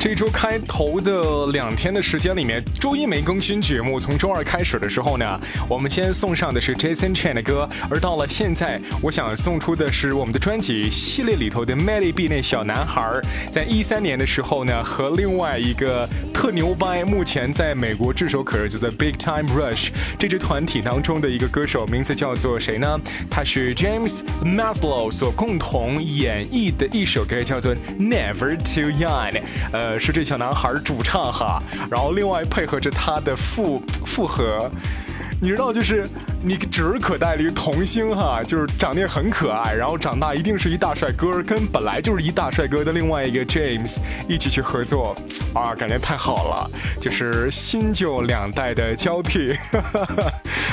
这周开头的两天的时间里面，周一没更新节目，从周二开始的时候呢，我们先送上的是 Jason Chen 的歌，而到了现在，我想送出的是我们的专辑系列里头的 Melly B 那小男孩，在一三年的时候呢，和另外一个特牛掰，目前在美国炙手可热，就在 Big Time Rush 这支团体当中的一个歌手，名字叫做谁呢？他是 James Maslow 所共同演绎的一首歌，叫做 Never Too Young，呃。是这小男孩主唱哈，然后另外配合着他的复复合，你知道就是。你指日可待的一个童星哈，就是长得也很可爱，然后长大一定是一大帅哥，跟本来就是一大帅哥的另外一个 James 一起去合作，啊，感觉太好了，就是新旧两代的交替。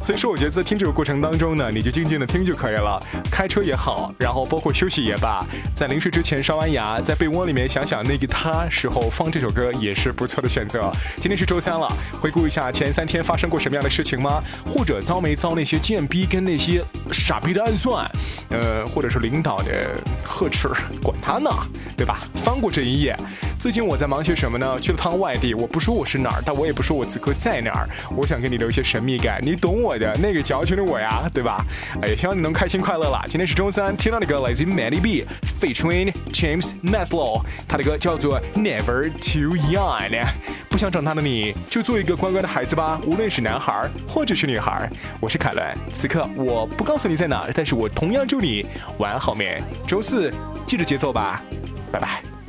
所以说，我觉得在听这个过程当中呢，你就静静的听就可以了，开车也好，然后包括休息也罢，在临睡之前刷完牙，在被窝里面想想那个他时候放这首歌也是不错的选择。今天是周三了，回顾一下前三天发生过什么样的事情吗？或者遭没遭？那些贱逼跟那些傻逼的暗算，呃，或者是领导的呵斥，管他呢，对吧？翻过这一页。最近我在忙些什么呢？去了趟外地，我不说我是哪儿，但我也不说我此刻在哪儿。我想给你留一些神秘感，你懂我的那个矫情的我呀，对吧？哎，希望你能开心快乐啦。今天是周三，听到的歌来自 Manny B、Featuring James Maslow，他的歌叫做 Never Too Young。不想长大的你就做一个乖乖的孩子吧，无论是男孩或者是女孩。我是凯伦，此刻我不告诉你在哪，但是我同样祝你晚安好眠。周四记着节奏吧，拜拜。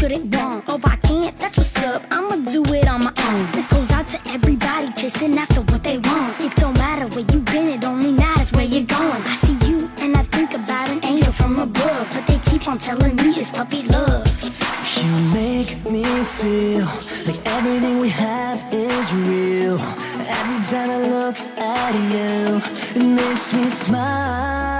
Shouldn't, won't. Oh, I can't, that's what's up. I'ma do it on my own. This goes out to everybody chasing after what they want. It don't matter where you've been, it only matters where you're going. I see you and I think about an angel from above. But they keep on telling me it's puppy love. You make me feel like everything we have is real. Every time I look at you, it makes me smile.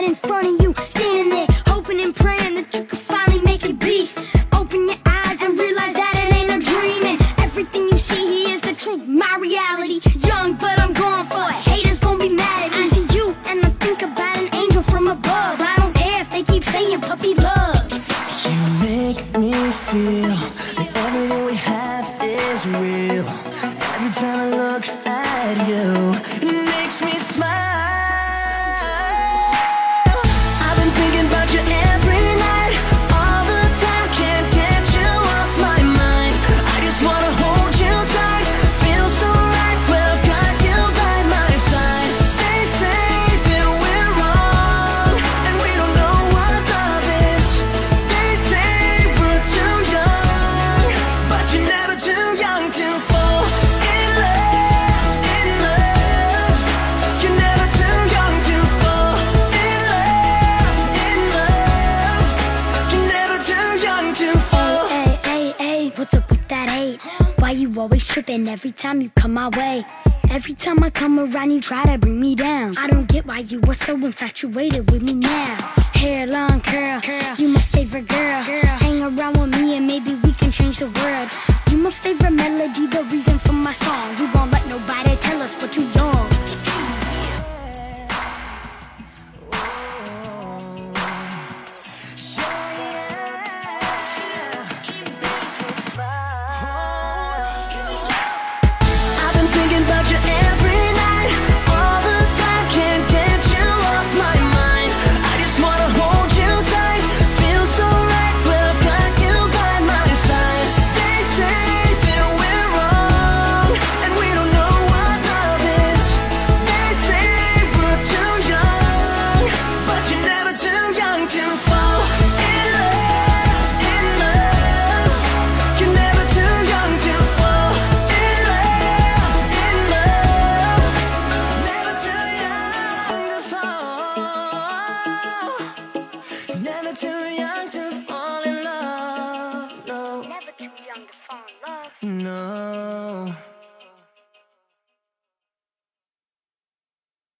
right in front of you, standing there, hoping and praying that you could finally make it be. Open your eyes and realize that it ain't a dream, and everything you see here is the truth, my reality. Young, but I'm going for it. Haters gonna be mad at me. I see you, and I think about an angel from above. I don't care if they keep saying puppy love. You make me feel that everything we have is real. Night. tripping every time you come my way. Every time I come around, you try to bring me down. I don't get why you are so infatuated with me now. Hair long curl, you my favorite girl. girl. Hang around with me and maybe we can change the world. You my favorite melody, the reason for my song. too young to